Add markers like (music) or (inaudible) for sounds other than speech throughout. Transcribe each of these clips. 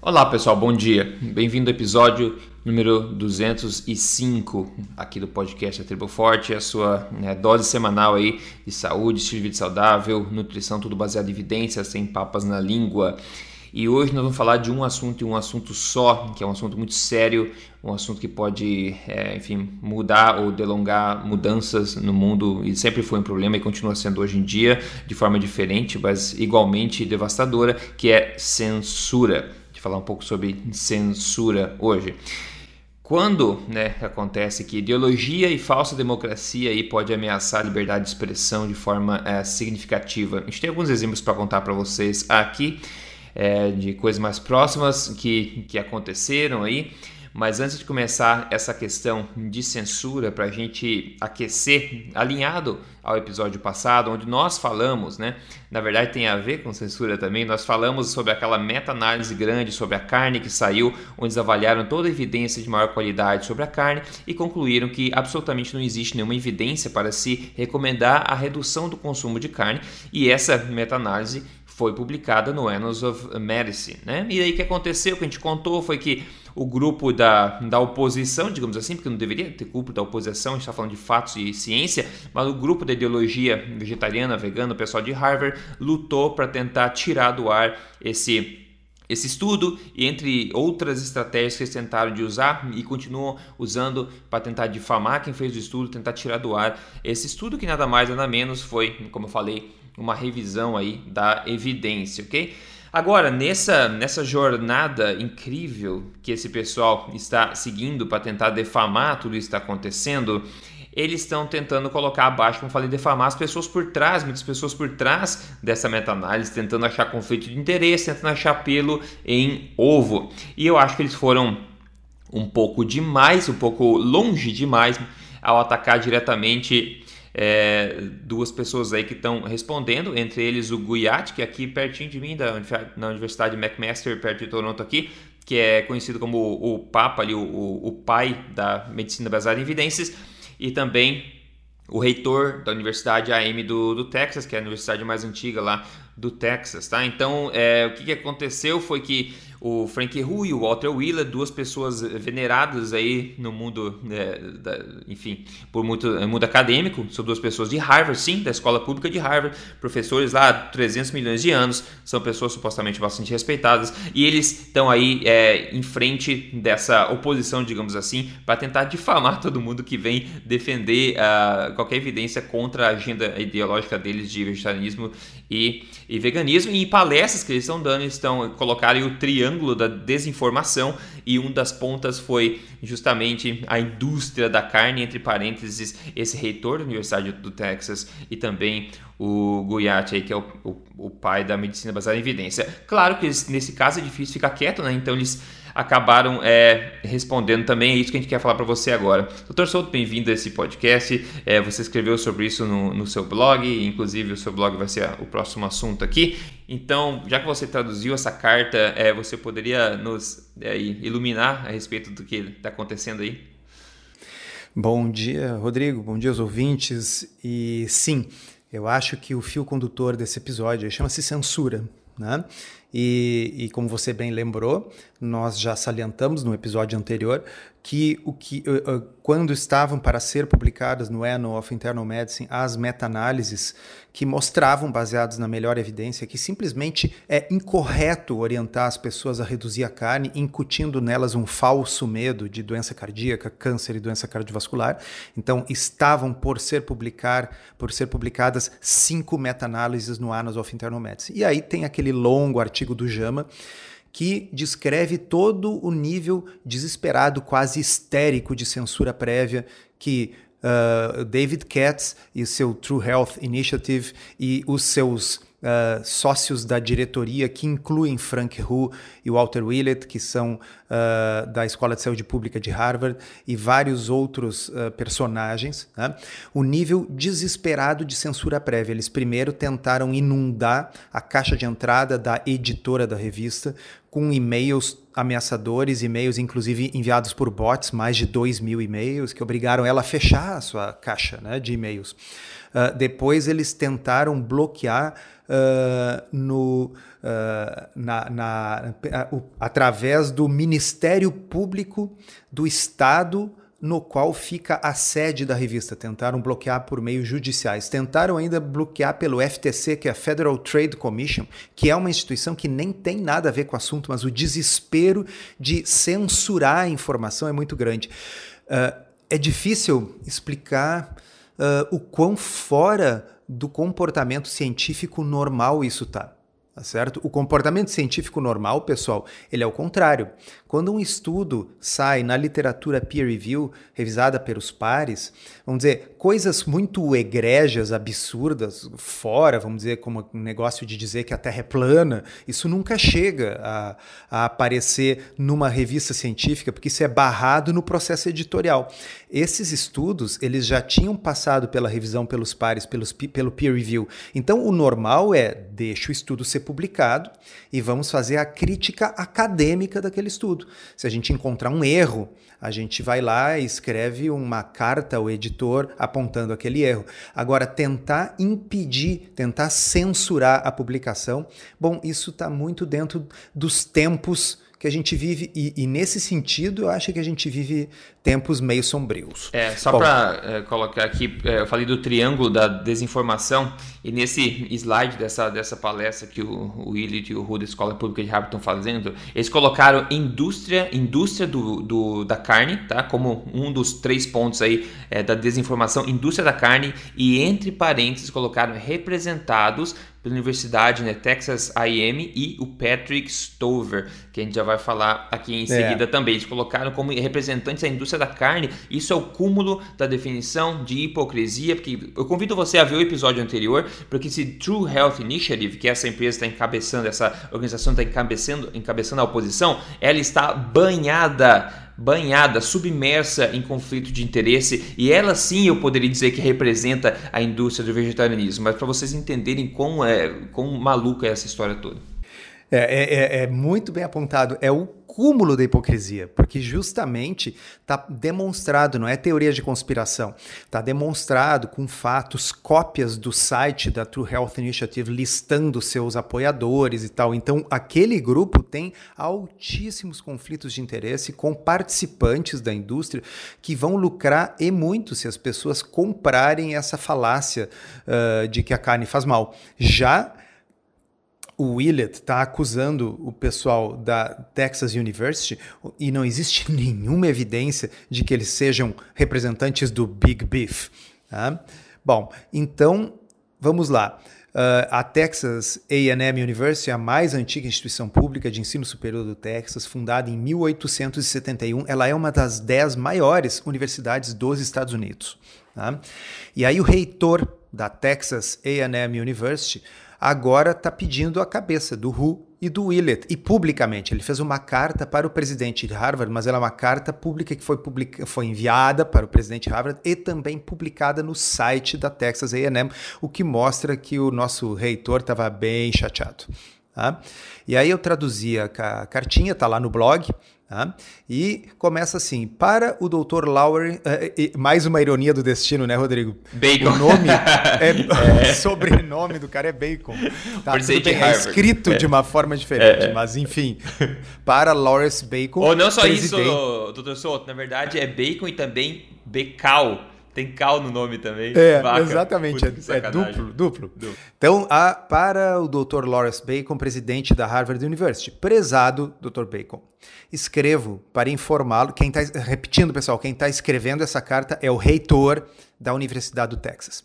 Olá pessoal, bom dia. Bem-vindo ao episódio número 205 aqui do podcast A Tribo Forte, a sua né, dose semanal aí de saúde, estilo de vida saudável, nutrição, tudo baseado em evidências, sem papas na língua. E hoje nós vamos falar de um assunto e um assunto só, que é um assunto muito sério, um assunto que pode, é, enfim, mudar ou delongar mudanças no mundo e sempre foi um problema e continua sendo hoje em dia de forma diferente, mas igualmente devastadora, que é censura de falar um pouco sobre censura hoje. Quando né, acontece que ideologia e falsa democracia aí pode ameaçar a liberdade de expressão de forma é, significativa? A gente tem alguns exemplos para contar para vocês aqui é, de coisas mais próximas que, que aconteceram aí. Mas antes de começar essa questão de censura, para a gente aquecer, alinhado ao episódio passado, onde nós falamos, né? Na verdade tem a ver com censura também, nós falamos sobre aquela meta-análise grande sobre a carne que saiu, onde eles avaliaram toda a evidência de maior qualidade sobre a carne e concluíram que absolutamente não existe nenhuma evidência para se recomendar a redução do consumo de carne, e essa meta-análise foi publicada no Annals of Medicine. Né? E aí o que aconteceu, o que a gente contou foi que o grupo da, da oposição, digamos assim, porque não deveria ter culpa da oposição, a gente está falando de fatos e ciência, mas o grupo da ideologia vegetariana, vegana, o pessoal de Harvard, lutou para tentar tirar do ar esse esse estudo e entre outras estratégias que eles tentaram de usar e continuam usando para tentar difamar quem fez o estudo, tentar tirar do ar esse estudo que nada mais nada menos foi, como eu falei, uma revisão aí da evidência, ok? Agora, nessa, nessa jornada incrível que esse pessoal está seguindo para tentar defamar tudo isso que está acontecendo, eles estão tentando colocar abaixo, como falei, defamar as pessoas por trás, muitas pessoas por trás dessa meta-análise, tentando achar conflito de interesse, tentando achar pelo em ovo. E eu acho que eles foram um pouco demais, um pouco longe demais ao atacar diretamente é, duas pessoas aí que estão respondendo, entre eles o Guyat, que é aqui pertinho de mim, da, na Universidade McMaster, perto de Toronto aqui, que é conhecido como o, o Papa, ali, o, o, pai da medicina baseada em evidências, e também o reitor da Universidade AM do, do Texas, que é a universidade mais antiga lá do Texas, tá? Então, é, o que, que aconteceu foi que o Frank e o Walter Wheeler, duas pessoas veneradas aí no mundo, é, da, enfim, por muito mundo acadêmico, são duas pessoas de Harvard, sim, da escola pública de Harvard, professores lá há 300 milhões de anos, são pessoas supostamente bastante respeitadas, e eles estão aí é, em frente dessa oposição, digamos assim, para tentar difamar (laughs) todo mundo que vem defender uh, qualquer evidência contra a agenda ideológica deles de vegetarianismo e, e veganismo, e em palestras que eles estão dando, eles estão colocarem o triângulo triângulo da desinformação e um das pontas foi justamente a indústria da carne, entre parênteses, esse reitor da Universidade do Texas e também o Guyat, que é o, o, o, pai da medicina baseada em evidência. Claro que eles, nesse caso é difícil ficar quieto, né? Então eles acabaram é, respondendo também. É isso que a gente quer falar para você agora. Doutor Souto, bem-vindo a esse podcast. É, você escreveu sobre isso no, no, seu blog, inclusive o seu blog vai ser o próximo assunto aqui. Então, já que você traduziu essa carta, é, você poderia nos é, iluminar a respeito do que está acontecendo aí? Bom dia, Rodrigo. Bom dia aos ouvintes. E sim, eu acho que o fio condutor desse episódio chama-se censura. Né? E, e, como você bem lembrou, nós já salientamos no episódio anterior que o que uh, quando estavam para ser publicadas no Annal of Internal Medicine as meta-análises que mostravam baseados na melhor evidência que simplesmente é incorreto orientar as pessoas a reduzir a carne, incutindo nelas um falso medo de doença cardíaca, câncer e doença cardiovascular. Então estavam por ser publicar, por ser publicadas cinco meta-análises no Annals of Internal Medicine. E aí tem aquele longo artigo do JAMA que descreve todo o nível desesperado, quase histérico de censura prévia que uh, David Katz e seu True Health Initiative e os seus uh, sócios da diretoria, que incluem Frank Hu e Walter Willett, que são uh, da Escola de Saúde Pública de Harvard, e vários outros uh, personagens, né? o nível desesperado de censura prévia. Eles primeiro tentaram inundar a caixa de entrada da editora da revista com e-mails ameaçadores, e-mails inclusive enviados por bots, mais de 2 mil e-mails, que obrigaram ela a fechar a sua caixa né, de e-mails. Uh, depois eles tentaram bloquear uh, no, uh, na, na, através do Ministério Público do Estado no qual fica a sede da revista. Tentaram bloquear por meios judiciais. Tentaram ainda bloquear pelo FTC, que é a Federal Trade Commission, que é uma instituição que nem tem nada a ver com o assunto, mas o desespero de censurar a informação é muito grande. Uh, é difícil explicar uh, o quão fora do comportamento científico normal isso está. Tá certo? O comportamento científico normal, pessoal, ele é o contrário. Quando um estudo sai na literatura peer review, revisada pelos pares, vamos dizer, coisas muito egrégias, absurdas, fora, vamos dizer, como um negócio de dizer que a Terra é plana, isso nunca chega a, a aparecer numa revista científica, porque isso é barrado no processo editorial. Esses estudos, eles já tinham passado pela revisão pelos pares, pelos, pelo peer review. Então, o normal é, deixa o estudo ser publicado e vamos fazer a crítica acadêmica daquele estudo tudo. Se a gente encontrar um erro, a gente vai lá e escreve uma carta ao editor apontando aquele erro. Agora, tentar impedir, tentar censurar a publicação, bom, isso está muito dentro dos tempos que a gente vive, e, e, nesse sentido eu acho que a gente vive tempos meio sombrios. É, só para é, colocar aqui, é, eu falei do triângulo da desinformação, e nesse slide dessa, dessa palestra que o, o e o Ru da Escola Pública de Harvard estão fazendo, eles colocaram indústria, indústria do, do, da carne, tá? como um dos três pontos aí é, da desinformação, indústria da carne, e entre parênteses colocaram representados pela Universidade, né, Texas A&M e o Patrick Stover, que a gente já vai falar aqui em seguida é. também. Eles colocaram como representantes da indústria da carne. Isso é o cúmulo da definição de hipocrisia, porque eu convido você a ver o episódio anterior, porque se True Health Initiative, que essa empresa está encabeçando, essa organização está encabeçando, encabeçando a oposição, ela está banhada banhada, submersa em conflito de interesse, e ela sim eu poderia dizer que representa a indústria do vegetarianismo, mas para vocês entenderem quão, é, quão maluca é essa história toda. É, é, é, é, muito bem apontado. É o cúmulo da hipocrisia, porque justamente está demonstrado, não é teoria de conspiração, está demonstrado com fatos, cópias do site da True Health Initiative listando seus apoiadores e tal. Então, aquele grupo tem altíssimos conflitos de interesse com participantes da indústria que vão lucrar e muito se as pessoas comprarem essa falácia uh, de que a carne faz mal. Já o Willett está acusando o pessoal da Texas University e não existe (laughs) nenhuma evidência de que eles sejam representantes do Big Beef. Tá? Bom, então vamos lá. Uh, a Texas A&M University a mais antiga instituição pública de ensino superior do Texas, fundada em 1871. Ela é uma das dez maiores universidades dos Estados Unidos. Tá? E aí o reitor da Texas A&M University agora está pedindo a cabeça do Hu e do Willett, e publicamente. Ele fez uma carta para o presidente de Harvard, mas ela é uma carta pública que foi, publica, foi enviada para o presidente de Harvard e também publicada no site da Texas A&M, o que mostra que o nosso reitor estava bem chateado. Tá? E aí eu traduzi a cartinha, está lá no blog, Tá? E começa assim: para o Dr. Lauer, é, mais uma ironia do destino, né, Rodrigo? Bacon. O nome (laughs) é, é. (laughs) sobrenome do cara é Bacon. (laughs) Tá, tudo bem, é escrito é. de uma forma diferente, é, mas enfim. Para Lawrence Bacon. Ou não só presidente... isso, doutor Souto, na verdade é Bacon e também Becal tem cal no nome também. É, Vaca. exatamente. Puta, é, é duplo, duplo, duplo. Então, a, para o Dr. Lawrence Bacon, presidente da Harvard University, prezado Dr. Bacon, escrevo para informá-lo, quem está repetindo, pessoal, quem está escrevendo essa carta é o reitor da Universidade do Texas.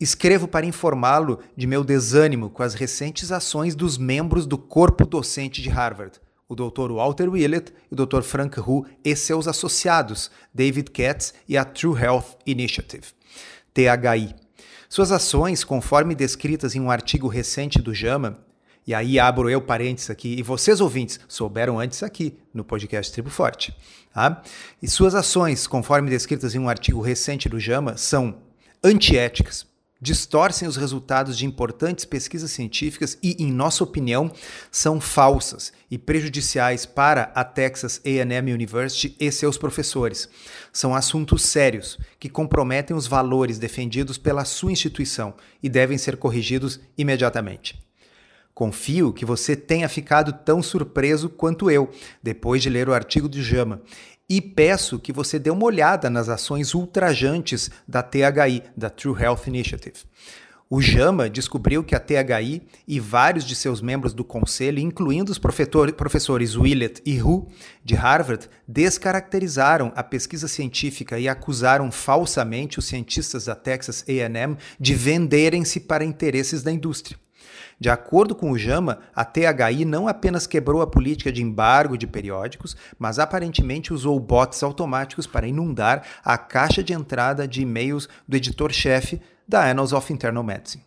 Escrevo para informá-lo de meu desânimo com as recentes ações dos membros do corpo docente de Harvard o Dr. Walter Willett e o Dr. Frank Hu e seus associados, David Katz e a True Health Initiative, THI. Suas ações, conforme descritas em um artigo recente do JAMA, e aí abro eu parênteses aqui, e vocês ouvintes souberam antes aqui no podcast Tribo Forte. Tá? E suas ações, conforme descritas em um artigo recente do JAMA, são antiéticas, distorcem os resultados de importantes pesquisas científicas e, em nossa opinião, são falsas e prejudiciais para a Texas A&M University e seus professores. São assuntos sérios que comprometem os valores defendidos pela sua instituição e devem ser corrigidos imediatamente. Confio que você tenha ficado tão surpreso quanto eu depois de ler o artigo de Jama e peço que você dê uma olhada nas ações ultrajantes da THI, da True Health Initiative. O JAMA descobriu que a THI e vários de seus membros do conselho, incluindo os professores Willett e Hu, de Harvard, descaracterizaram a pesquisa científica e acusaram falsamente os cientistas da Texas AM de venderem-se para interesses da indústria. De acordo com o JAMA, a THI não apenas quebrou a política de embargo de periódicos, mas aparentemente usou bots automáticos para inundar a caixa de entrada de e-mails do editor-chefe da Annals of Internal Medicine.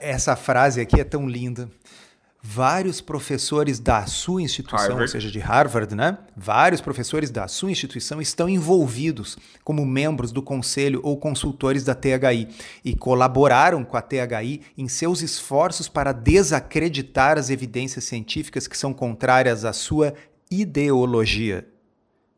Essa frase aqui é tão linda vários professores da sua instituição, Harvard. ou seja, de Harvard, né? Vários professores da sua instituição estão envolvidos como membros do conselho ou consultores da THI e colaboraram com a THI em seus esforços para desacreditar as evidências científicas que são contrárias à sua ideologia.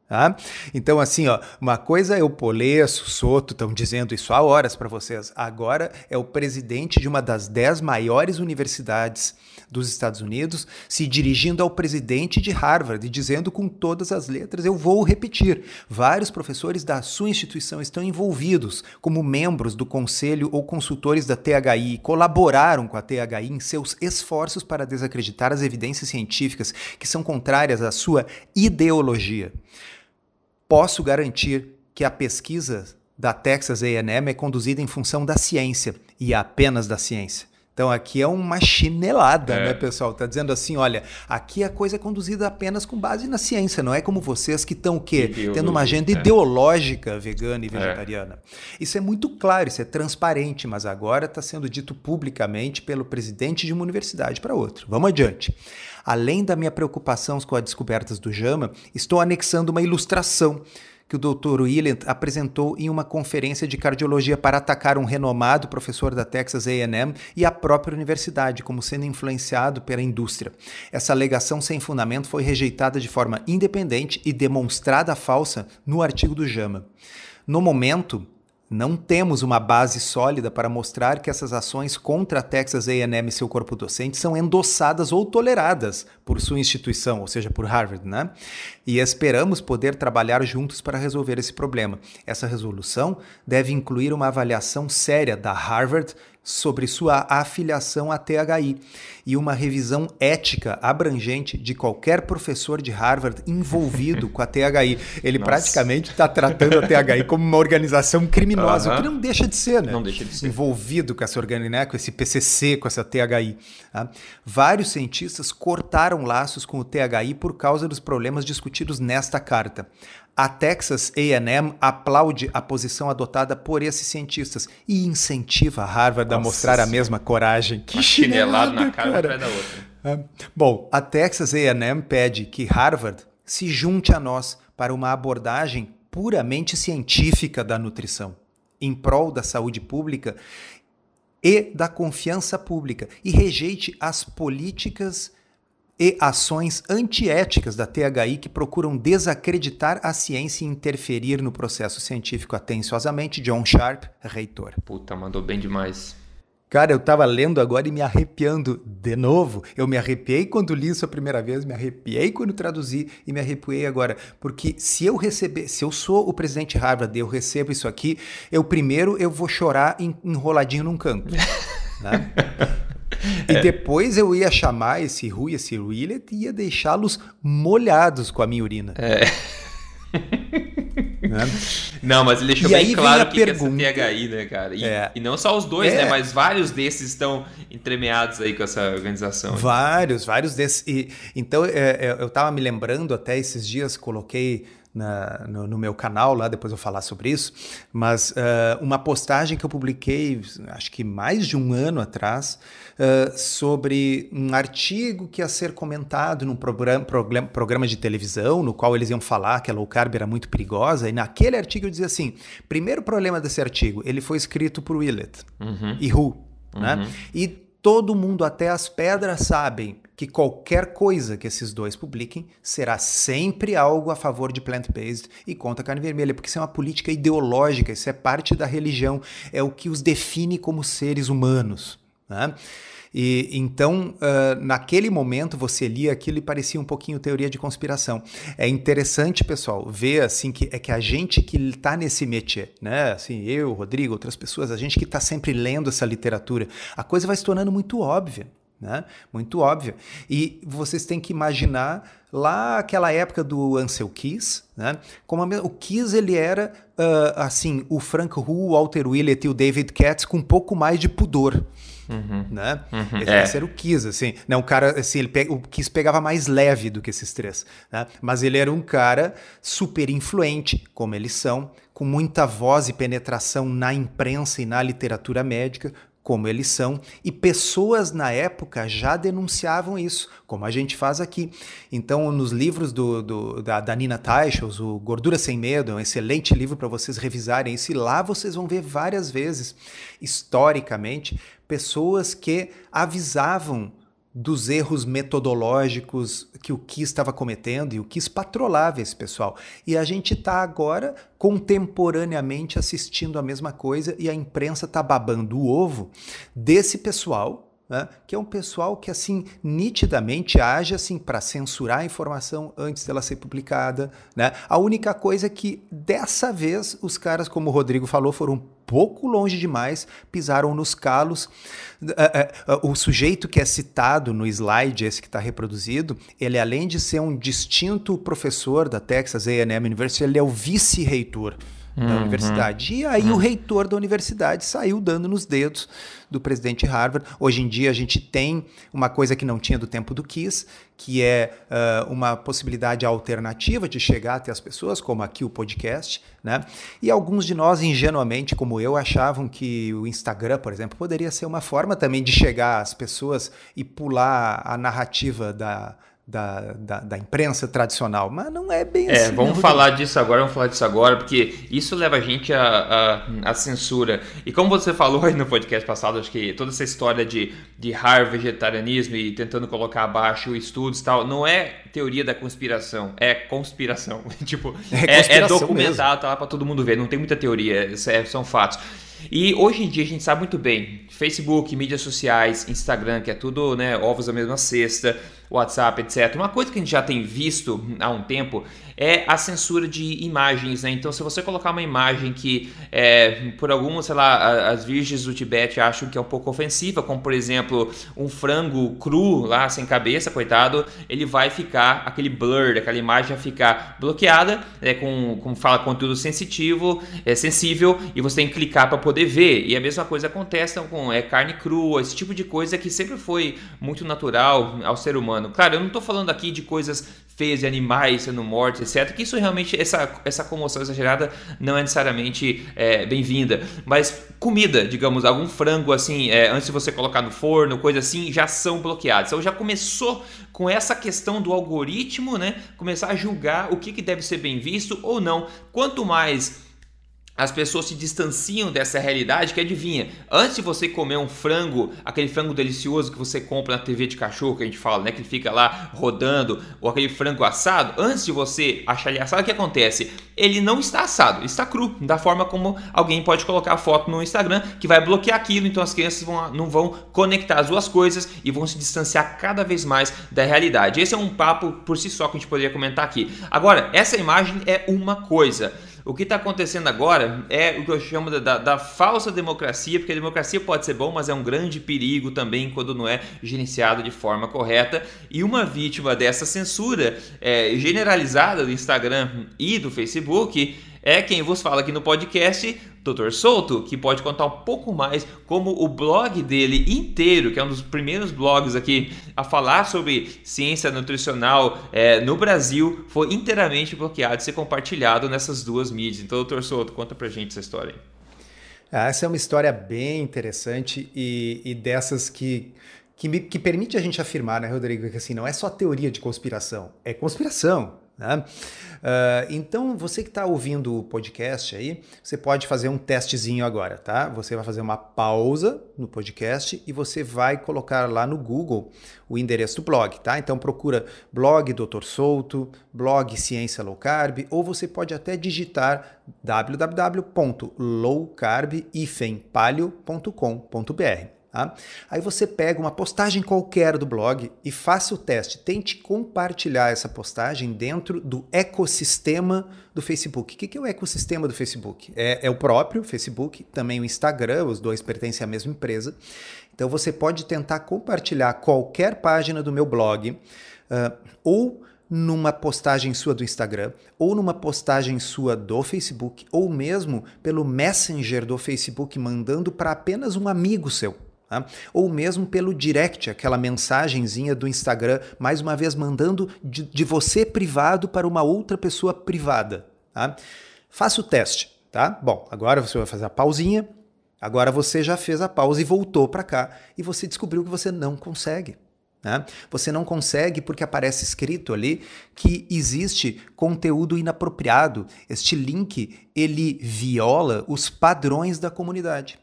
Tá? Então, assim, ó, uma coisa é o Polesso, Soto, estão dizendo isso há horas para vocês. Agora é o presidente de uma das dez maiores universidades dos Estados Unidos se dirigindo ao presidente de Harvard e dizendo com todas as letras: eu vou repetir. Vários professores da sua instituição estão envolvidos como membros do conselho ou consultores da THI colaboraram com a THI em seus esforços para desacreditar as evidências científicas que são contrárias à sua ideologia. Posso garantir que a pesquisa da Texas A&M é conduzida em função da ciência e apenas da ciência. Então aqui é uma chinelada, é. né, pessoal? Tá dizendo assim, olha, aqui a coisa é conduzida apenas com base na ciência, não é como vocês que estão o quê? Ideologia, Tendo uma agenda é. ideológica vegana e é. vegetariana. É. Isso é muito claro, isso é transparente, mas agora está sendo dito publicamente pelo presidente de uma universidade para outra. Vamos adiante. Além da minha preocupação com as descobertas do JAMA, estou anexando uma ilustração que o Dr. William apresentou em uma conferência de cardiologia para atacar um renomado professor da Texas A&M e a própria universidade como sendo influenciado pela indústria. Essa alegação sem fundamento foi rejeitada de forma independente e demonstrada falsa no artigo do JAMA. No momento, não temos uma base sólida para mostrar que essas ações contra a Texas A&M e seu corpo docente são endossadas ou toleradas por sua instituição, ou seja, por Harvard, né? E esperamos poder trabalhar juntos para resolver esse problema. Essa resolução deve incluir uma avaliação séria da Harvard sobre sua afiliação à THI e uma revisão ética abrangente de qualquer professor de Harvard envolvido com a THI. Ele Nossa. praticamente está tratando a THI como uma organização criminosa, uh -huh. o que não deixa de ser, né? Não deixa de ser. Envolvido com essa organização, né? com esse PCC, com essa THI. Tá? Vários cientistas cortaram laços com o THI por causa dos problemas discutidos nesta carta. A Texas A&M aplaude a posição adotada por esses cientistas e incentiva a Harvard Nossa, a mostrar a mesma coragem. Que chinelada na cara, cara. da outra. É. Bom, a Texas A&M pede que Harvard se junte a nós para uma abordagem puramente científica da nutrição, em prol da saúde pública e da confiança pública, e rejeite as políticas e ações antiéticas da THI que procuram desacreditar a ciência e interferir no processo científico. Atenciosamente, John Sharp, reitor. Puta, mandou bem demais. Cara, eu tava lendo agora e me arrepiando de novo. Eu me arrepiei quando li isso a primeira vez, me arrepiei quando traduzi e me arrepiei agora. Porque se eu receber, se eu sou o presidente Harvard e eu recebo isso aqui, eu primeiro eu vou chorar enroladinho num canto. né? (laughs) E é. depois eu ia chamar esse Rui, esse Willet e ia deixá-los molhados com a minha urina. É. (laughs) Né? Não, mas ele deixou e bem claro que, pergunta... que essa THI, né, cara? E, é. e não só os dois, né, é. né? Mas vários desses estão entremeados aí com essa organização. Vários, vários desses. E, então, é, é eu estava me lembrando até esses dias, coloquei na, no, no, meu canal lá, depois eu vou falar sobre isso, mas uh, uma postagem que eu publiquei, acho que mais de um ano atrás, uh, sobre um artigo que ia ser comentado num programa, programa, de televisão, no qual eles iam falar que a low carb era muito perigosa, e naquele artigo eu dizia assim, primeiro problema desse artigo, ele foi escrito por Willett uhum. e Who, né? Uhum. E todo mundo, até as pedras, sabem que qualquer coisa que esses dois publiquem será sempre algo a favor de plant-based e contra a carne vermelha, porque isso é uma política ideológica, isso é parte da religião, é o que os define como seres humanos. Né? E então, uh, naquele momento, você lia aquilo e parecia um pouquinho teoria de conspiração. É interessante, pessoal, ver assim que é que a gente que está nesse métier, né? Assim, eu, Rodrigo, outras pessoas, a gente que está sempre lendo essa literatura, a coisa vai se tornando muito óbvia. Né? Muito óbvio. E vocês têm que imaginar lá aquela época do Ansel Keys, né? Como o Keys ele era uh, assim o Frank Hu, o Walter Willett e o David Katz com um pouco mais de pudor. Uhum. Né? Uhum. Esse, é. esse, era o Kiss, assim. Né? Um cara, assim, ele o Kiss pegava mais leve do que esses três. Né? Mas ele era um cara super influente, como eles são, com muita voz e penetração na imprensa e na literatura médica, como eles são, e pessoas na época já denunciavam isso, como a gente faz aqui. Então, nos livros do, do da, da, Nina Teichels, o Gordura Sem Medo, é um excelente livro para vocês revisarem isso, e lá vocês vão ver várias vezes, historicamente, pessoas que avisavam dos erros metodológicos que o Kiss estava cometendo e o Kiss patrolava esse pessoal. E a gente está agora contemporaneamente assistindo a mesma coisa e a imprensa está babando o ovo desse pessoal né, que é um pessoal que assim nitidamente age assim para censurar a informação antes dela ser publicada. Né? A única coisa é que dessa vez os caras, como o Rodrigo falou, foram um pouco longe demais, pisaram nos calos. É, é, o sujeito que é citado no slide, esse que está reproduzido, ele além de ser um distinto professor da Texas A&M University, ele é o vice-reitor da uhum. universidade. E aí uhum. o reitor da universidade saiu dando nos dedos do presidente Harvard. Hoje em dia a gente tem uma coisa que não tinha do tempo do Kiss, que é uh, uma possibilidade alternativa de chegar até as pessoas, como aqui o podcast, né? E alguns de nós, ingenuamente, como eu, achavam que o Instagram, por exemplo, poderia ser uma forma também de chegar às pessoas e pular a narrativa da da, da, da, imprensa tradicional, mas não é bem é, assim. É, vamos não, falar disso agora, vamos falar disso agora, porque isso leva a gente à, a censura. E como você falou aí no podcast passado, acho que toda essa história de, de hard vegetarianismo e tentando colocar abaixo estudos e tal, não é teoria da conspiração, é conspiração. (laughs) tipo, é, é, é documentado, tá lá para todo mundo ver, não tem muita teoria, é, são fatos. E hoje em dia a gente sabe muito bem, Facebook, mídias sociais, Instagram, que é tudo, né, ovos da mesma cesta, WhatsApp, etc. Uma coisa que a gente já tem visto há um tempo é a censura de imagens, né? Então, se você colocar uma imagem que, é, por algumas, sei lá, as virgens do Tibete acham que é um pouco ofensiva, como por exemplo um frango cru lá sem cabeça, coitado, ele vai ficar aquele blur, aquela imagem vai ficar bloqueada, é, com, com fala conteúdo sensitivo, é sensível e você tem que clicar para poder ver. E a mesma coisa acontece com é, carne crua, esse tipo de coisa que sempre foi muito natural ao ser humano. Claro, eu não estou falando aqui de coisas feias de animais sendo mortos, etc. Que isso realmente, essa, essa comoção exagerada não é necessariamente é, bem-vinda. Mas comida, digamos, algum frango assim, é, antes de você colocar no forno, coisa assim, já são bloqueados. Então já começou com essa questão do algoritmo, né? Começar a julgar o que, que deve ser bem visto ou não. Quanto mais as pessoas se distanciam dessa realidade que adivinha, antes de você comer um frango, aquele frango delicioso que você compra na TV de cachorro que a gente fala, né, que ele fica lá rodando, ou aquele frango assado, antes de você achar ele assado, o que acontece? Ele não está assado, está cru, da forma como alguém pode colocar a foto no Instagram que vai bloquear aquilo, então as crianças vão, não vão conectar as duas coisas e vão se distanciar cada vez mais da realidade. Esse é um papo por si só que a gente poderia comentar aqui. Agora, essa imagem é uma coisa. O que está acontecendo agora é o que eu chamo da, da, falsa democracia, porque a democracia pode ser bom, mas é um grande perigo também quando não é gerenciado de forma correta. E uma vítima dessa censura é, generalizada do Instagram e do Facebook é quem vos fala aqui no podcast, Dr. Souto, que pode contar um pouco mais como o blog dele inteiro, que é um dos primeiros blogs aqui a falar sobre ciência nutricional é, no Brasil, foi inteiramente bloqueado e ser compartilhado nessas duas mídias. Então, Dr. Souto, conta pra gente essa história aí. Ah, essa é uma história bem interessante e, e dessas que, que, me, que permite a gente afirmar, né, Rodrigo, que assim, não é só teoria de conspiração, é conspiração. Né? Uh, então, você que está ouvindo o podcast aí, você pode fazer um testezinho agora, tá? Você vai fazer uma pausa no podcast e você vai colocar lá no Google o endereço do blog, tá? Então, procura blog Doutor Souto, blog Ciência Low Carb, ou você pode até digitar www.lowcarb-palio.com.br. Tá? Aí você pega uma postagem qualquer do blog e faça o teste. Tente compartilhar essa postagem dentro do ecossistema do Facebook. O que é o ecossistema do Facebook? É, é o próprio Facebook, também o Instagram, os dois pertencem à mesma empresa. Então você pode tentar compartilhar qualquer página do meu blog uh, ou numa postagem sua do Instagram, ou numa postagem sua do Facebook, ou mesmo pelo Messenger do Facebook, mandando para apenas um amigo seu. Tá? Ou mesmo pelo direct, aquela mensagenzinha do Instagram, mais uma vez mandando de, de você privado para uma outra pessoa privada. Tá? Faça o teste. Tá? Bom, agora você vai fazer a pausinha. Agora você já fez a pausa e voltou para cá e você descobriu que você não consegue. Né? Você não consegue porque aparece escrito ali que existe conteúdo inapropriado. Este link ele viola os padrões da comunidade.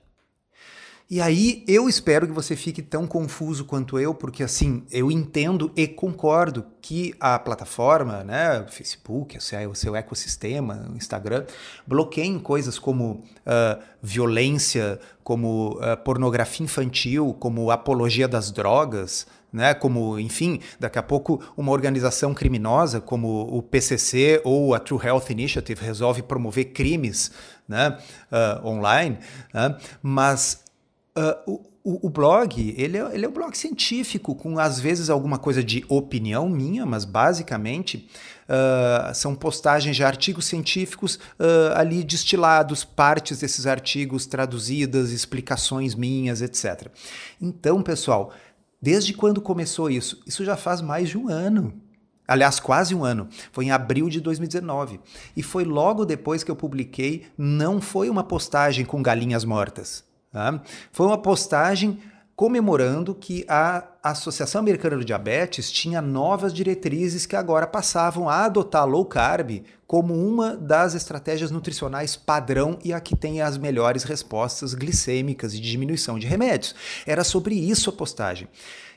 E aí eu espero que você fique tão confuso quanto eu, porque assim, eu entendo e concordo que a plataforma, né, Facebook, o seu ecossistema, Instagram, bloqueiem coisas como uh, violência, como uh, pornografia infantil, como apologia das drogas, né, como, enfim, daqui a pouco uma organização criminosa como o PCC ou a True Health Initiative resolve promover crimes né, uh, online, né, mas Uh, o, o, blog, ele é, ele é um blog científico, com às vezes alguma coisa de opinião minha, mas basicamente uh, são postagens de artigos científicos uh, ali destilados, partes desses artigos traduzidas, explicações minhas, etc. Então, pessoal, desde quando começou isso? Isso já faz mais de um ano. Aliás, quase um ano. Foi em abril de 2019. E foi logo depois que eu publiquei. Não foi uma postagem com galinhas mortas. Tá? Foi uma postagem comemorando que a Associação Americana do Diabetes tinha novas diretrizes que agora passavam a adotar low carb como uma das estratégias nutricionais padrão e a que tem as melhores respostas glicêmicas e diminuição de remédios. Era sobre isso a postagem.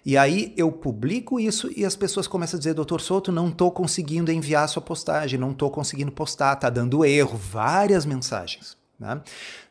E aí eu publico isso e as pessoas começam a dizer, doutor Souto, não estou conseguindo enviar sua postagem, não estou conseguindo postar, está dando erro, várias mensagens. Né?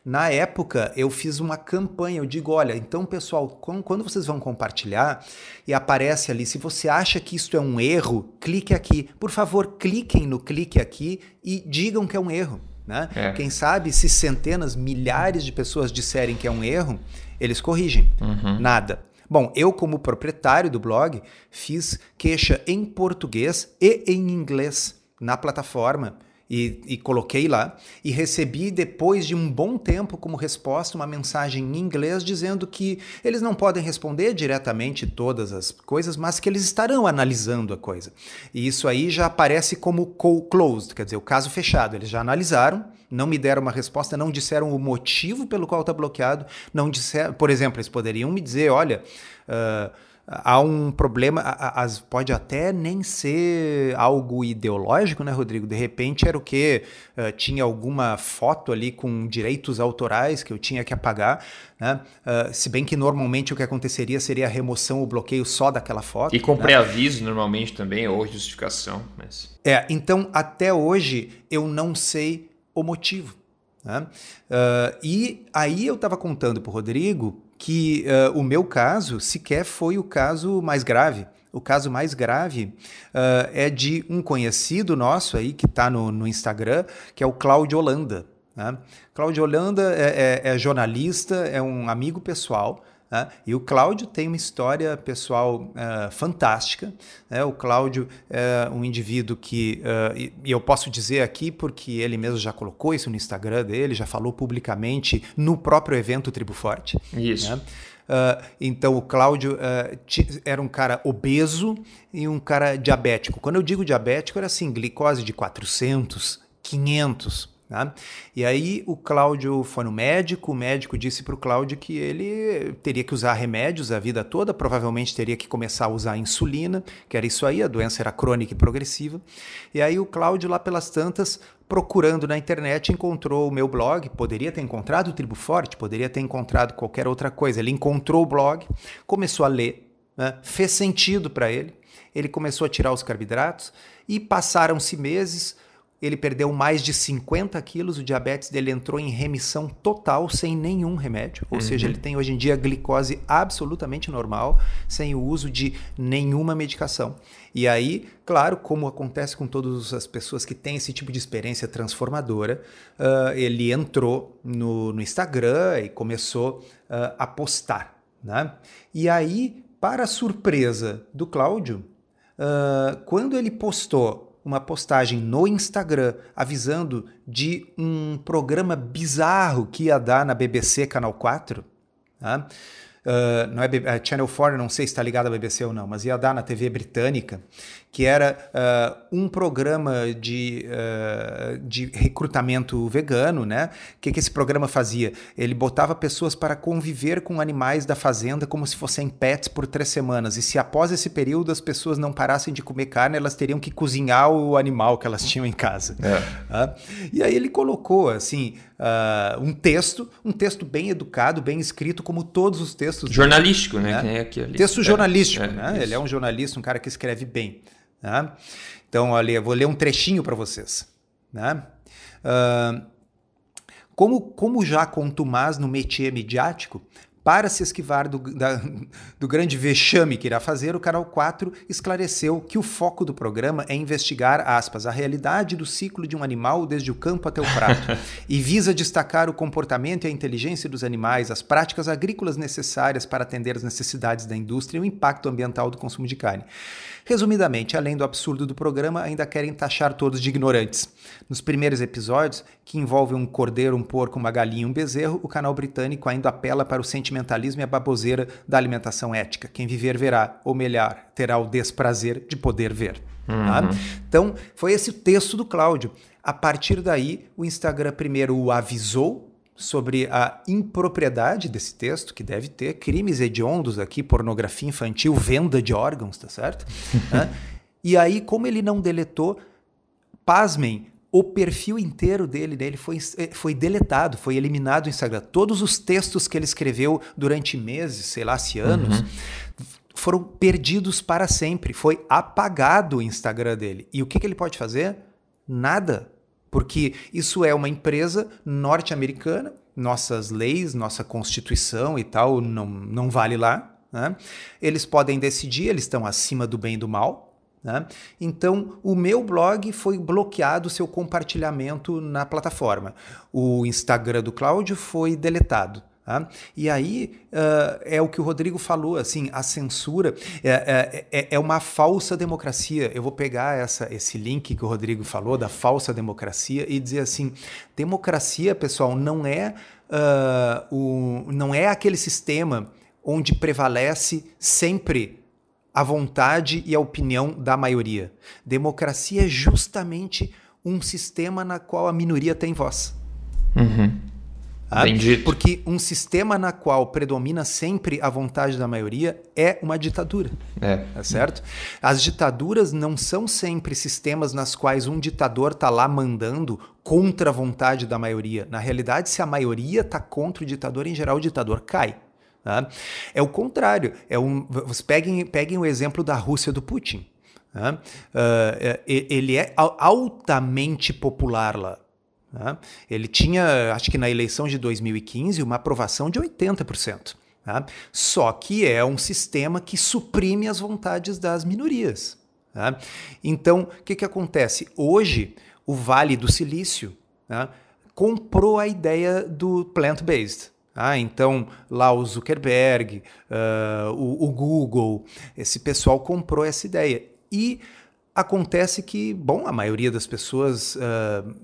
Na época, eu fiz uma campanha. Eu digo: olha, então, pessoal, quando vocês vão compartilhar e aparece ali, se você acha que isso é um erro, clique aqui. Por favor, cliquem no clique aqui e digam que é um erro. Né? É. Quem sabe, se centenas, milhares de pessoas disserem que é um erro, eles corrigem. Uhum. Nada. Bom, eu, como proprietário do blog, fiz queixa em português e em inglês na plataforma e, e, coloquei lá e recebi depois de um bom tempo como resposta uma mensagem em inglês dizendo que eles não podem responder diretamente todas as coisas, mas que eles estarão analisando a coisa. E isso aí já aparece como closed, quer dizer, o caso fechado. Eles já analisaram, não me deram uma resposta, não disseram o motivo pelo qual está bloqueado, não disseram, por exemplo, eles poderiam me dizer, olha, uh, há um problema, as, pode até nem ser algo ideológico, né, Rodrigo? De repente era o que? Uh, tinha alguma foto ali com direitos autorais que eu tinha que apagar, né? Uh, se bem que normalmente o que aconteceria seria a remoção ou bloqueio só daquela foto. E com né? pré-aviso normalmente também, ou justificação. Mas... É, então até hoje eu não sei o motivo. Né? Uh, e aí eu estava contando para o Rodrigo que uh, o meu caso sequer foi o caso mais grave. O caso mais grave uh, é de um conhecido nosso aí que está no, no, Instagram, que é o Cláudio Holanda. Né? Cláudio Holanda é, é, é, jornalista, é um amigo pessoal. Né? E o Cláudio tem uma história pessoal uh, fantástica. Né? O Cláudio é um indivíduo que, uh, e, e, eu posso dizer aqui porque ele mesmo já colocou isso no Instagram dele, já falou publicamente no próprio evento Tribo Forte. Isso. Né? Uh, então o Cláudio uh, era um cara obeso e um cara diabético. Quando eu digo diabético, era assim, glicose de 400, 500. Tá? E aí o Cláudio foi no médico, o médico disse para o Cláudio que ele teria que usar remédios a vida toda, provavelmente teria que começar a usar insulina, que era isso aí, a doença era crônica e progressiva. E aí o Cláudio, lá pelas tantas, procurando na internet, encontrou o meu blog, poderia ter encontrado o Tribo Forte, poderia ter encontrado qualquer outra coisa. Ele encontrou o blog, começou a ler, né? fez sentido para ele, ele começou a tirar os carboidratos e passaram-se meses ele perdeu mais de 50 quilos, o diabetes dele entrou em remissão total, sem nenhum remédio. Ou uhum. seja, ele tem hoje em dia glicose absolutamente normal, sem o uso de nenhuma medicação. E aí, claro, como acontece com todas as pessoas que têm esse tipo de experiência transformadora, uh, ele entrou no, no, Instagram e começou uh, a postar. Né? E aí, para surpresa do Cláudio, uh, quando ele postou uma postagem no Instagram avisando de um programa bizarro que ia dar na BBC Canal 4. Tá? Uh, não é a Channel 4, não sei se está ligado à BBC ou não, mas ia dar na TV britânica, que era uh, um programa de, uh, de recrutamento vegano, né? O que, que esse programa fazia? Ele botava pessoas para conviver com animais da fazenda como se fossem pets por três semanas. E se após esse período as pessoas não parassem de comer carne, elas teriam que cozinhar o animal que elas tinham em casa. É. Uh, e aí ele colocou assim um texto, um texto bem educado, bem escrito, como todos os textos. Jornalístico, né? né? Texto jornalístico, é, né? Ele é um jornalista, um cara que escreve bem. Né? Então, olha, eu vou ler um trechinho para vocês. Né? Uh, como, como já contumaz no métier midiático, para se esquivar do, da, do, grande vexame que irá fazer, o Canal 4 esclareceu que o foco do programa é investigar, aspas, a realidade do ciclo de um animal desde o campo até o prato (laughs) e visa destacar o comportamento e a inteligência dos animais, as práticas agrícolas necessárias para atender as necessidades da indústria e o impacto ambiental do consumo de carne. Resumidamente, além do absurdo do programa, ainda querem taxar todos de ignorantes. Nos primeiros episódios, que envolvem um cordeiro, um porco, uma galinha e um bezerro, o canal britânico ainda apela para o sentimentalismo e a baboseira da alimentação ética. Quem viver verá, ou melhor, terá o desprazer de poder ver. Tá? Uhum. Tá? Então, foi esse o texto do Cláudio. A partir daí, o Instagram primeiro o avisou sobre a impropriedade desse texto, que deve ter crimes hediondos aqui, pornografia infantil, venda de órgãos, tá certo? (laughs) E aí, como ele não deletou, pasmem, o perfil inteiro dele, dele foi, eh, foi deletado, foi eliminado do Instagram. Todos os textos que ele escreveu durante meses, sei lá, se anos, uhum. foram perdidos para sempre. Foi apagado o Instagram dele. E o que, que ele pode fazer? Nada porque isso é uma empresa norte-americana, nossas leis, nossa constituição e tal não, não vale lá. Né? Eles podem decidir, eles estão acima do bem e do mal. Né? Então, o meu blog foi bloqueado seu compartilhamento na plataforma. O Instagram do Cláudio foi deletado. Tá? E aí uh, é o que o Rodrigo falou, assim, a censura é, é, é, é, uma falsa democracia. Eu vou pegar essa, esse link que o Rodrigo falou da falsa democracia e dizer assim, democracia, pessoal, não é, uh, o, não é aquele sistema onde prevalece sempre a vontade e a opinião da maioria. Democracia é justamente um sistema na qual a minoria tem voz. Uhum. Ah, porque um sistema na qual predomina sempre a vontade da maioria é uma ditadura. É. Tá certo? As ditaduras não são sempre sistemas nas quais um ditador está lá mandando contra a vontade da maioria. Na realidade, se a maioria está contra o ditador, em geral o ditador cai. Tá? É o contrário. É um, vocês peguem, peguem o exemplo da Rússia do Putin. Tá? Uh, ele é altamente popular lá. Tá? Ele tinha, acho que na eleição de 2015, uma aprovação de 80%. Tá? Só que é um sistema que suprime as vontades das minorias. Tá? Então, o que, que acontece? Hoje, o Vale do Silício tá? comprou a ideia do plant-based. Ah, então, lá o Zuckerberg, uh, o, o Google, esse pessoal comprou essa ideia. E acontece que, bom, a maioria das pessoas uh,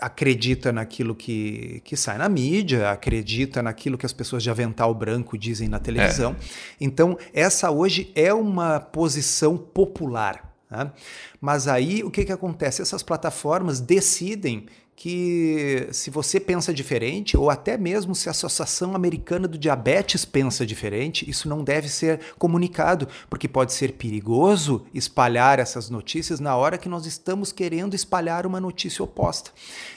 acredita naquilo que, que sai na mídia, acredita naquilo que as pessoas de avental branco dizem na televisão. É. Então, essa hoje é uma posição popular. Né? Mas aí o que, que acontece? Essas plataformas decidem que se você pensa diferente, ou até mesmo se a Associação Americana do Diabetes pensa diferente, isso não deve ser comunicado, porque pode ser perigoso espalhar essas notícias na hora que nós estamos querendo espalhar uma notícia oposta.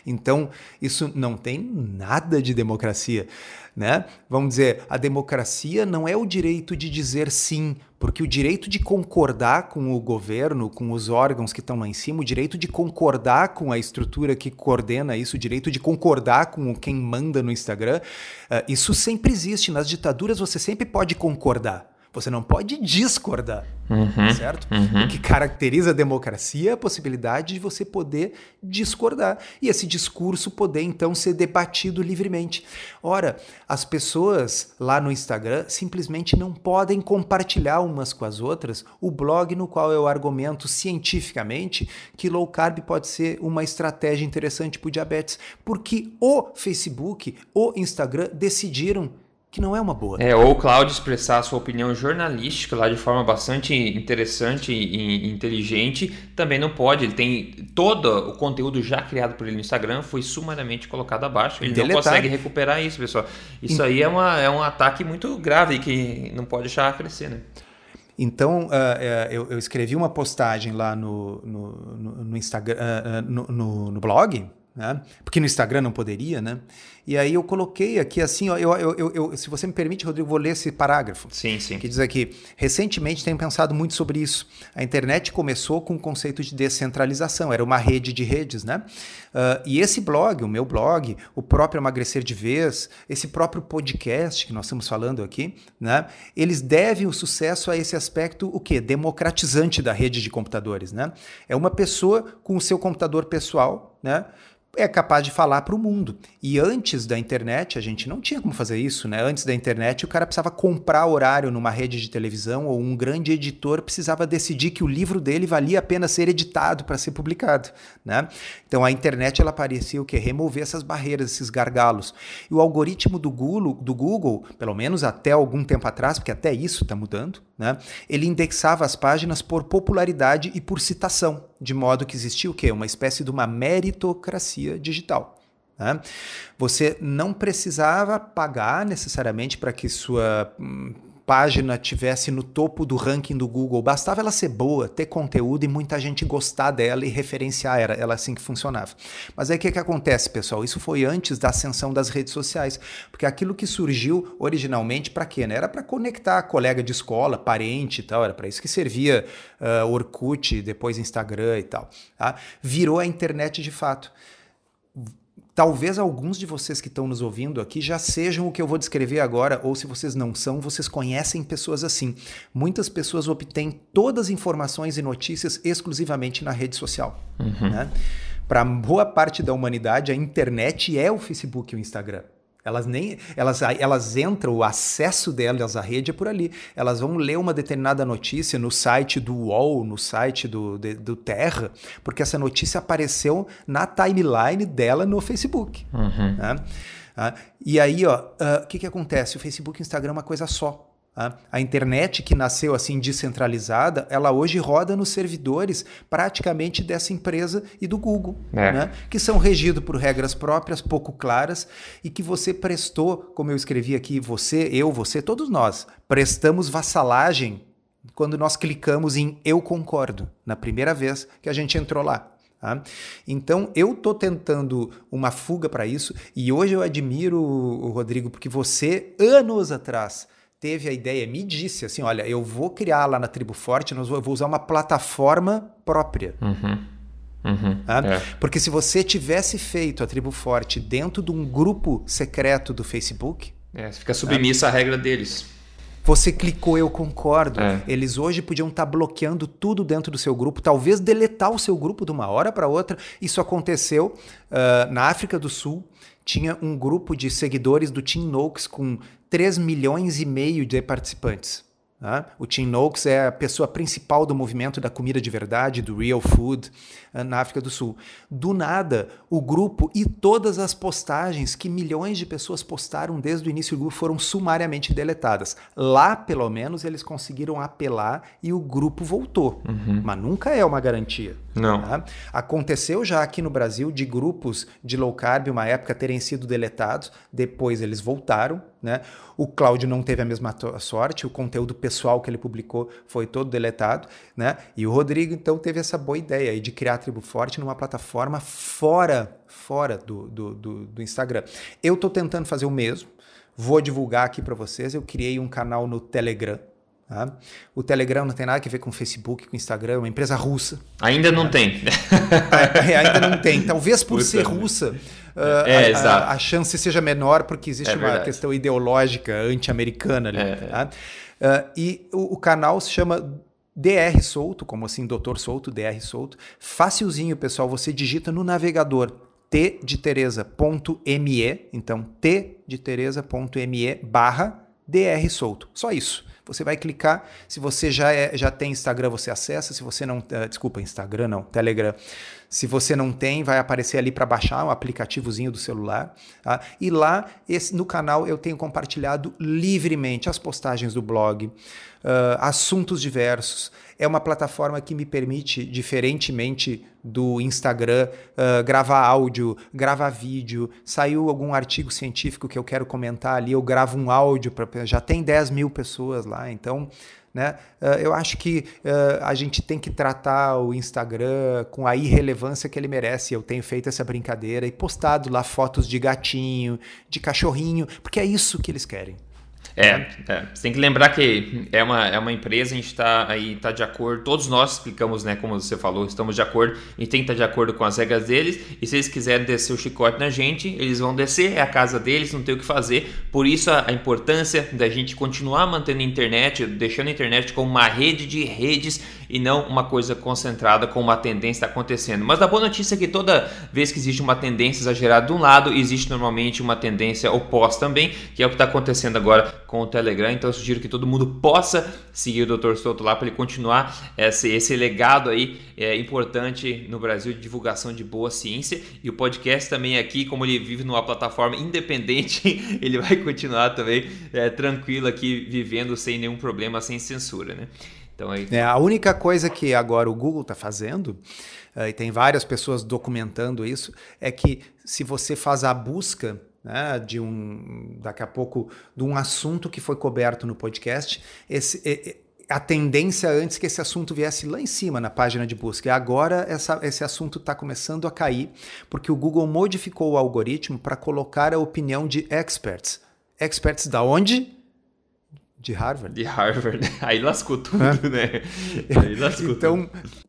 Então, isso não tem nada de democracia. Né? Vamos dizer, a democracia não é o direito de dizer sim, porque o direito de concordar com o governo, com os órgãos que estão lá em cima, o direito de concordar com a estrutura que coordena isso, o direito de concordar com quem manda no Instagram, uh, isso sempre existe. Nas ditaduras você sempre pode concordar. Você não pode discordar, uhum, certo? Uhum. O que caracteriza a democracia é a possibilidade de você poder discordar e esse discurso poder então ser debatido livremente. Ora, as pessoas lá no Instagram simplesmente não podem compartilhar umas com as outras o blog no qual eu argumento cientificamente que low carb pode ser uma estratégia interessante para o diabetes, porque o Facebook, o Instagram decidiram que não é uma boa. É, ou o Cláudio expressar a sua opinião jornalística lá de forma bastante interessante e inteligente, também não pode. Ele tem todo o conteúdo já criado por ele no Instagram, foi sumariamente colocado abaixo. Ele Deletado. não consegue recuperar isso, pessoal. Isso aí é, uma, é um ataque muito grave que não pode deixar crescer, né? Então, uh, uh, eu, eu, escrevi uma postagem lá no, no, no, no Instagram, uh, no, no blog, né? Porque no Instagram não poderia, né? E aí eu coloquei aqui assim, ó, eu, eu, eu, se você me permite, Rodrigo, vou ler esse parágrafo. Sim, sim. Que diz aqui: recentemente tenho pensado muito sobre isso. A internet começou com o conceito de descentralização, era uma rede de redes, né? Uh, e esse blog, o meu blog, o próprio Emagrecer de Vez, esse próprio podcast que nós estamos falando aqui, né? Eles devem o sucesso a esse aspecto, o quê? Democratizante da rede de computadores, né? É uma pessoa com o seu computador pessoal, né? É capaz de falar para o mundo. E antes da internet, a gente não tinha como fazer isso, né? Antes da internet, o cara precisava comprar horário numa rede de televisão ou um grande editor precisava decidir que o livro dele valia a pena ser editado para ser publicado, né? Então a internet ela parecia o que remover essas barreiras, esses gargalos. E o algoritmo do Google, do Google, pelo menos até algum tempo atrás, porque até isso está mudando, né? Ele indexava as páginas por popularidade e por citação, de modo que existia o quê? Uma espécie de uma meritocracia digital. Né? Você não precisava pagar necessariamente para que sua hum, página tivesse no topo do ranking do Google. Bastava ela ser boa, ter conteúdo e muita gente gostar dela e referenciar ela. Ela assim que funcionava. Mas aí o que, que acontece, pessoal? Isso foi antes da ascensão das redes sociais. Porque aquilo que surgiu originalmente para quê? Né? Era para conectar colega de escola, parente e tal. Era para isso que servia uh, Orkut, depois Instagram e tal. Tá? Virou a internet de fato Talvez alguns de vocês que estão nos ouvindo aqui já sejam o que eu vou descrever agora, ou se vocês não são, vocês conhecem pessoas assim. Muitas pessoas obtêm todas as informações e notícias exclusivamente na rede social. Uhum. Né? Para boa parte da humanidade, a internet é o Facebook e o Instagram. Elas nem elas, elas entram, o acesso delas à rede é por ali. Elas vão ler uma determinada notícia no site do UOL, no site do, de, do Terra, porque essa notícia apareceu na timeline dela no Facebook. Uhum. Né? Ah, e aí, ó, ah, o uh, que, que acontece? O Facebook e o Instagram é uma coisa só. A internet que nasceu assim descentralizada, ela hoje roda nos servidores praticamente dessa empresa e do Google, é. né? que são regidos por regras próprias, pouco claras, e que você prestou, como eu escrevi aqui, você, eu, você, todos nós, prestamos vassalagem quando nós clicamos em eu concordo, na primeira vez que a gente entrou lá. Tá? Então eu estou tentando uma fuga para isso, e hoje eu admiro o Rodrigo, porque você, anos atrás, teve a ideia, me disse assim: olha, eu vou criar lá na Tribo Forte, nós vou, eu vou usar uma plataforma própria. Uhum. Uhum, tá? é. Porque se você tivesse feito a Tribo Forte dentro de um grupo secreto do Facebook. É, fica submissa à regra deles. Você clicou, eu concordo. É. Eles hoje podiam estar tá bloqueando tudo dentro do seu grupo, talvez deletar o seu grupo de uma hora para outra. Isso aconteceu uh, na África do Sul. Tinha um grupo de seguidores do Team Noakes com 3 milhões e meio de participantes. Tá? O Tim Noakes é a pessoa principal do movimento da comida de verdade, do Real Food, eh, na África do Sul. Do nada, o grupo e todas as postagens que milhões de pessoas postaram desde o início do grupo foram sumariamente deletadas. Lá, pelo menos, eles conseguiram apelar e o grupo voltou. Uhum. Mas nunca é uma garantia. Não. Tá? Aconteceu já aqui no Brasil de grupos de low carb, uma época, terem sido deletados, depois eles voltaram. Né? O Cláudio não teve a mesma sorte, o conteúdo pessoal que ele publicou foi todo deletado. Né? E o Rodrigo, então, teve essa boa ideia de criar a Tribo Forte numa plataforma fora, fora do, do, do, do Instagram. Eu estou tentando fazer o mesmo. Vou divulgar aqui para vocês. Eu criei um canal no Telegram. Tá? O Telegram não tem nada a ver com o Facebook, com o Instagram, é uma empresa russa. Ainda não tem. É, é, ainda não tem. Talvez por Puta ser russa, é, a, a, a, chance seja menor, porque existe é uma questão ideológica anti-americana ali. É. Tá? Uh, e o, o, canal se chama DR Solto, como assim, Doutor Solto, DR Solto. Facilzinho, pessoal, você digita no navegador t de Teresa.me, então t de Teresa.me barra DR Solto. Só isso. Você vai clicar. Se você já, é, já tem Instagram, você acessa. Se você não. Uh, desculpa, Instagram não, Telegram. Se você não tem, vai aparecer ali para baixar um aplicativozinho do celular. Tá? E lá, esse, no canal, eu tenho compartilhado livremente as postagens do blog, uh, assuntos diversos. É uma plataforma que me permite, diferentemente do Instagram, uh, gravar áudio, gravar vídeo. Saiu algum artigo científico que eu quero comentar ali, eu gravo um áudio. Pra, já tem 10 mil pessoas lá, então né? Uh, eu acho que uh, a gente tem que tratar o Instagram com a irrelevância que ele merece. Eu tenho feito essa brincadeira e postado lá fotos de gatinho, de cachorrinho, porque é isso que eles querem. É, é, você tem que lembrar que é uma, é uma empresa, a gente está aí tá de acordo, todos nós explicamos, né, como você falou, estamos de acordo, a gente tem que estar tá de acordo com as regras deles, e se eles quiserem descer o chicote na gente, eles vão descer, é a casa deles, não tem o que fazer, por isso a, a importância da gente continuar mantendo a internet, deixando a internet como uma rede de redes e não uma coisa concentrada como uma tendência está acontecendo. Mas a boa notícia é que toda vez que existe uma tendência exagerada de um lado, existe normalmente uma tendência oposta também, que é o que está acontecendo agora com o Telegram. Então eu sugiro que todo mundo possa seguir o Dr. Souto lá para ele continuar esse, esse legado aí é, importante no Brasil de divulgação de boa ciência. E o podcast também aqui, como ele vive numa plataforma independente, (laughs) ele vai continuar também é, tranquilo aqui, vivendo sem nenhum problema, sem censura, né? Então, é, a única coisa que agora o Google está fazendo, uh, e tem várias pessoas documentando isso, é que se você faz a busca né, de um daqui a pouco de um assunto que foi coberto no podcast, esse, a tendência antes que esse assunto viesse lá em cima na página de busca. E agora essa, esse assunto está começando a cair, porque o Google modificou o algoritmo para colocar a opinião de experts. Experts da onde? De Harvard. De Harvard. (laughs) Aí lascou tudo, né? Aí (laughs) lascou então, tudo.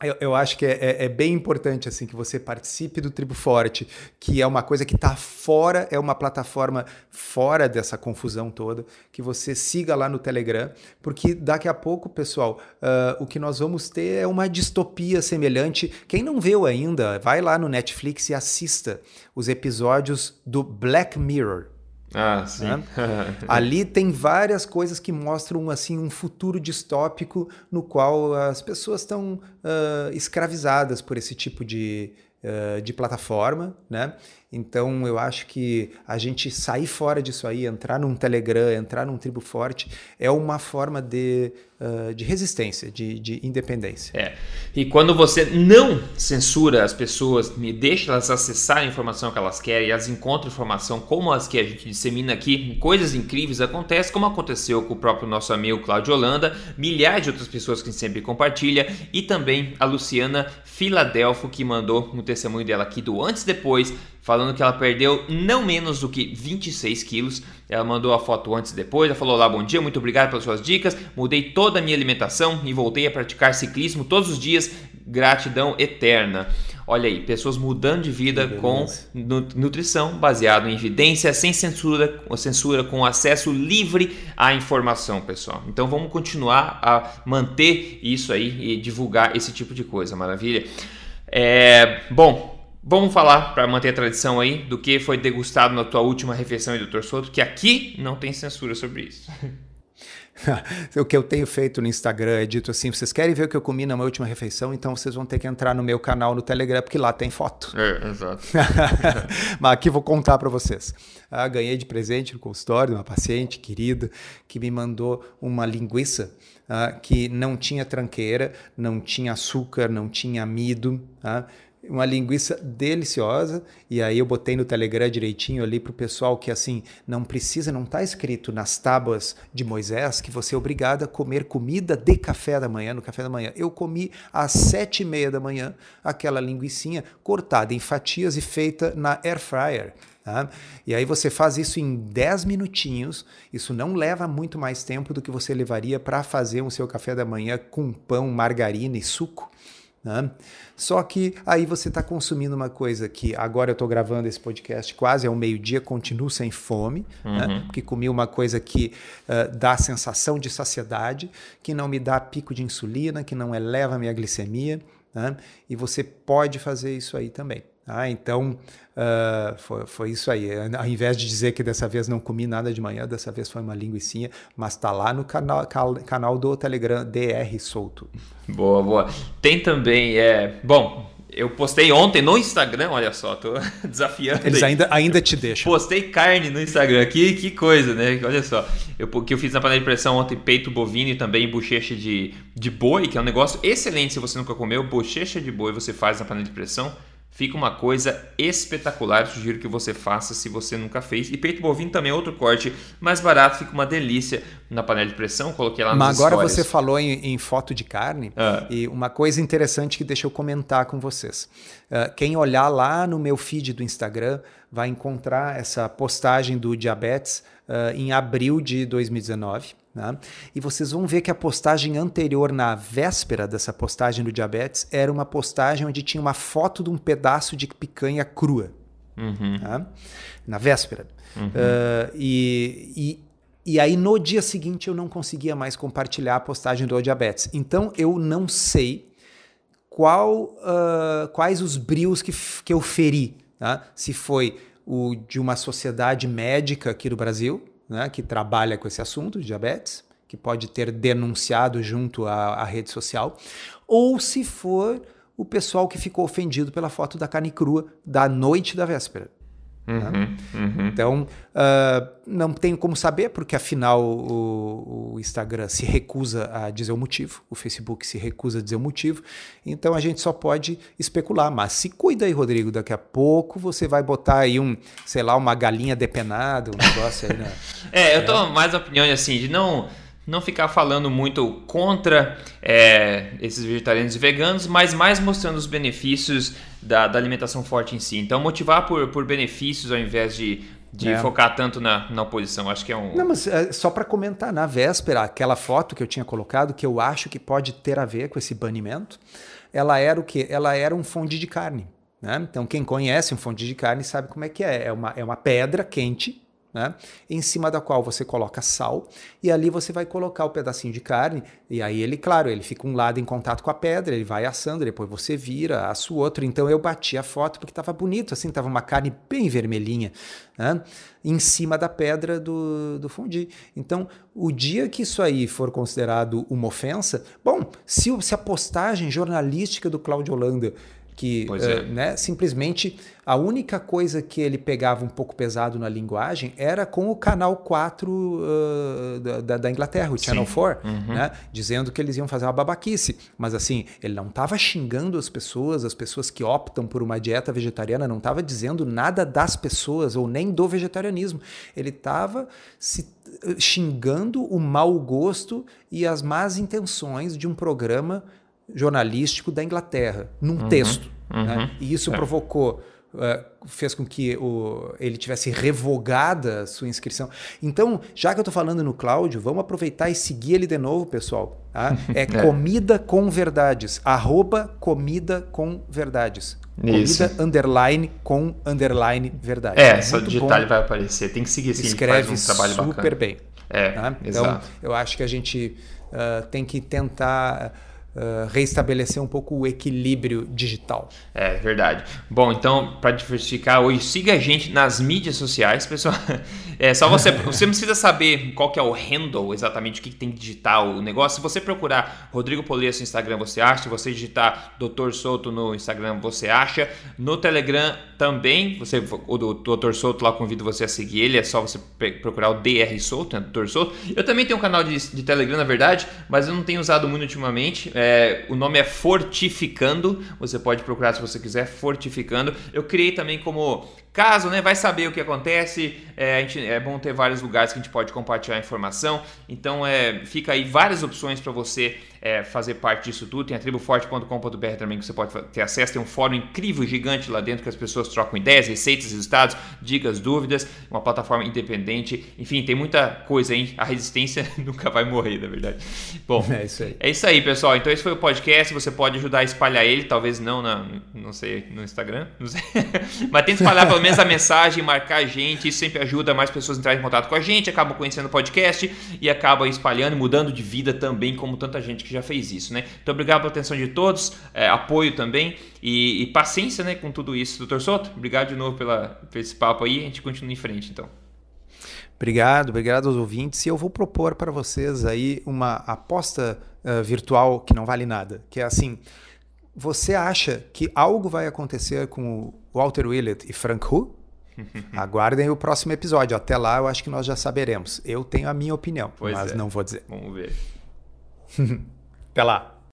Eu, eu, acho que é, é, é, bem importante assim que você participe do Tribo Forte, que é uma coisa que está fora, é uma plataforma fora dessa confusão toda, que você siga lá no Telegram, porque daqui a pouco, pessoal, uh, o que nós vamos ter é uma distopia semelhante. Quem não viu ainda, vai lá no Netflix e assista os episódios do Black Mirror. Ah, sim. Né? (laughs) Ali tem várias coisas que mostram assim um futuro distópico no qual as pessoas estão uh, escravizadas por esse tipo de, uh, de plataforma, né? Então eu acho que a gente sair fora disso aí, entrar num Telegram, entrar num tribo forte, é uma forma de, uh, de resistência, de, de independência. É. E quando você não censura as pessoas, me deixa elas acessar a informação que elas querem, elas encontram informação como as que a gente dissemina aqui, coisas incríveis acontecem, como aconteceu com o próprio nosso amigo Cláudio Holanda, milhares de outras pessoas que sempre compartilha, e também a Luciana Filadelfo, que mandou um testemunho dela aqui do antes e depois falando que ela perdeu não menos do que 26 quilos. Ela mandou a foto antes e depois, ela falou lá, bom dia, muito obrigado pelas suas dicas, mudei toda a minha alimentação e voltei a praticar ciclismo todos os dias, gratidão eterna. Olha aí, pessoas mudando de vida com nutrição baseado em evidência, sem censura, censura, com acesso livre à informação, pessoal. Então vamos continuar a manter isso aí e divulgar esse tipo de coisa, maravilha? É, bom, Vamos falar, para manter a tradição aí, do que foi degustado na tua última refeição, Dr. Soto, que aqui não tem censura sobre isso. (laughs) o que eu tenho feito no Instagram é dito assim: vocês querem ver o que eu comi na minha última refeição? Então vocês vão ter que entrar no meu canal no Telegram, porque lá tem foto. É, exato. (laughs) Mas aqui vou contar para vocês. Ah, ganhei de presente no consultório uma paciente querida que me mandou uma linguiça ah, que não tinha tranqueira, não tinha açúcar, não tinha amido. Ah, uma linguiça deliciosa e aí eu botei no Telegram direitinho ali para o pessoal que assim não precisa, não está escrito nas tábuas de Moisés que você é obrigado a comer comida de café da manhã no café da manhã. Eu comi às sete e meia da manhã aquela linguiçinha cortada em fatias e feita na air fryer. Tá? E aí você faz isso em 10 minutinhos. Isso não leva muito mais tempo do que você levaria para fazer o seu café da manhã com pão, margarina e suco. Né? Só que aí você está consumindo uma coisa que agora eu estou gravando esse podcast quase ao meio-dia, continuo sem fome, né? uhum. né? porque comi uma coisa que uh, dá sensação de saciedade, que não me dá pico de insulina, que não eleva a minha glicemia, né? e você pode fazer isso aí também. Ah, então, uh, foi, foi, isso aí. Ao invés de dizer que dessa vez não comi nada de manhã, dessa vez foi uma linguiçinha, mas está lá no canal, canal do Telegram DR Solto. Boa, boa. Tem também, é, bom, eu postei ontem no Instagram, olha só, tô (laughs) desafiando. Eles ainda, ainda te deixam. Postei carne no Instagram, que, que coisa, né? Olha só. Eu, que eu fiz na panela de pressão ontem, peito bovino e também bochecha de, de boi, que é um negócio excelente se você nunca comeu. Bochecha de boi você faz na panela de pressão Fica uma coisa espetacular, sugiro que você faça se você nunca fez. E peito bovino também é outro corte mais barato, fica uma delícia na panela de pressão. Coloquei lá Mas agora você falou em, em, foto de carne ah. e uma coisa interessante que deixa eu comentar com vocês. Uh, quem olhar lá no meu feed do Instagram vai encontrar essa postagem do diabetes uh, em abril de 2019. Né? E vocês vão ver que a postagem anterior, na véspera dessa postagem do diabetes, era uma postagem onde tinha uma foto de um pedaço de picanha crua. Uhum. Né? Na véspera. Uhum. Uh, e, e, e aí no dia seguinte eu não conseguia mais compartilhar a postagem do diabetes. Então eu não sei qual, uh, quais os brios que, que eu feri. Tá? Se foi o de uma sociedade médica aqui do Brasil, né, que trabalha com esse assunto de diabetes, que pode ter denunciado junto à, à rede social, ou se for o pessoal que ficou ofendido pela foto da carne crua da noite da véspera. Uhum, né? uhum. Então, uh, não tenho como saber, porque afinal o, o, Instagram se recusa a dizer o motivo, o Facebook se recusa a dizer o motivo, então a gente só pode especular. Mas se cuida aí, Rodrigo, daqui a pouco você vai botar aí um, sei lá, uma galinha depenada, um negócio aí, né? (laughs) é, eu tô é. mais opinião assim, de não não ficar falando muito contra é, esses vegetarianos e veganos, mas mais mostrando os benefícios da, da, alimentação forte em si. Então, motivar por, por benefícios ao invés de, de é. focar tanto na, na oposição. Acho que é um. Não, mas é, só para comentar, na véspera, aquela foto que eu tinha colocado, que eu acho que pode ter a ver com esse banimento, ela era o quê? Ela era um fonte de carne. Né? Então, quem conhece um fonte de carne sabe como é que é. É uma, é uma pedra quente né? em cima da qual você coloca sal e ali você vai colocar o pedacinho de carne e aí ele, claro, ele fica um lado em contato com a pedra, ele vai assando, depois você vira, assa o outro. Então eu bati a foto porque estava bonito, assim, estava uma carne bem vermelhinha né? em cima da pedra do, do fundi. Então, o dia que isso aí for considerado uma ofensa, bom, se, se a postagem jornalística do Cláudio Holanda que uh, né, simplesmente a única coisa que ele pegava um pouco pesado na linguagem era com o canal 4 uh, da, da, Inglaterra, o Channel Sim. 4, uhum. né, dizendo que eles iam fazer uma babaquice. Mas assim, ele não estava xingando as pessoas, as pessoas que optam por uma dieta vegetariana, não estava dizendo nada das pessoas ou nem do vegetarianismo. Ele estava se xingando o mau gosto e as más intenções de um programa jornalístico da Inglaterra, num uhum, texto. Uhum, né? E isso é. provocou uh, fez com que o, ele tivesse revogada a sua inscrição. Então, já que eu estou falando no Cláudio, vamos aproveitar e seguir ele de novo, pessoal. Tá? (laughs) É, é. comida com verdades. Arroba comida com verdades. Isso. Comida underline com underline verdade. É, é só digitar ele vai aparecer. Tem que seguir assim, Escreve um trabalho super bacana. bem. É, tá? Então, exato. eu acho que a gente uh, tem que tentar uh, reestabelecer um pouco o equilíbrio digital. É verdade. Bom, então, para diversificar hoje, siga a gente nas mídias sociais, pessoal. (laughs) É só você. Você não precisa saber qual que é o handle exatamente, o que, que tem que digitar o negócio. Se você procurar Rodrigo Polesso no Instagram, você acha. Se você digitar Dr. Souto no Instagram, você acha. No Telegram também, você, o Dr. Souto lá convido você a seguir ele. É só você procurar o DR Souto, né? Dr. Souto. Eu também tenho um canal de, de Telegram, na verdade, mas eu não tenho usado muito ultimamente. É, o nome é Fortificando. Você pode procurar se você quiser, Fortificando. Eu criei também como caso, né? Vai saber o que acontece. É, a gente, é bom ter vários lugares que a gente pode compartilhar informação. Então, é, fica aí várias opções para você é, fazer parte disso tudo. Tem a triboforte.com.br também que você pode ter acesso. Tem um fórum incrível, gigante lá dentro que as pessoas trocam ideias, receitas, resultados, dicas, dúvidas. Uma plataforma independente. Enfim, tem muita coisa aí. A resistência (laughs) nunca vai morrer, na verdade. Bom, é isso aí. É isso aí, pessoal. Então, esse foi o podcast. Você pode ajudar a espalhar ele, talvez não na, não sei, no Instagram, não sei. (laughs) Mas tenta espalhar pelo menos a mensagem, marcar a gente. Isso sempre ajuda mais pessoas a entrarem em contato com a gente, acabam conhecendo o podcast e acabam espalhando, mudando de vida também, como tanta gente que já fez isso, né? Então, obrigado pela atenção de todos, é, apoio também e, e, paciência, né, com tudo isso. Doutor Soto, obrigado de novo pela, por esse papo aí, a gente continua em frente, então. Obrigado, obrigado aos ouvintes. E eu vou propor para vocês aí uma aposta uh, virtual que não vale nada, que é assim, você acha que algo vai acontecer com o Walter Willett e Frank Hu? (laughs) Aguardem o próximo episódio. Até lá eu acho que nós já saberemos. Eu tenho a minha opinião, pois mas é. não vou dizer. Vamos ver. (laughs) Até lá.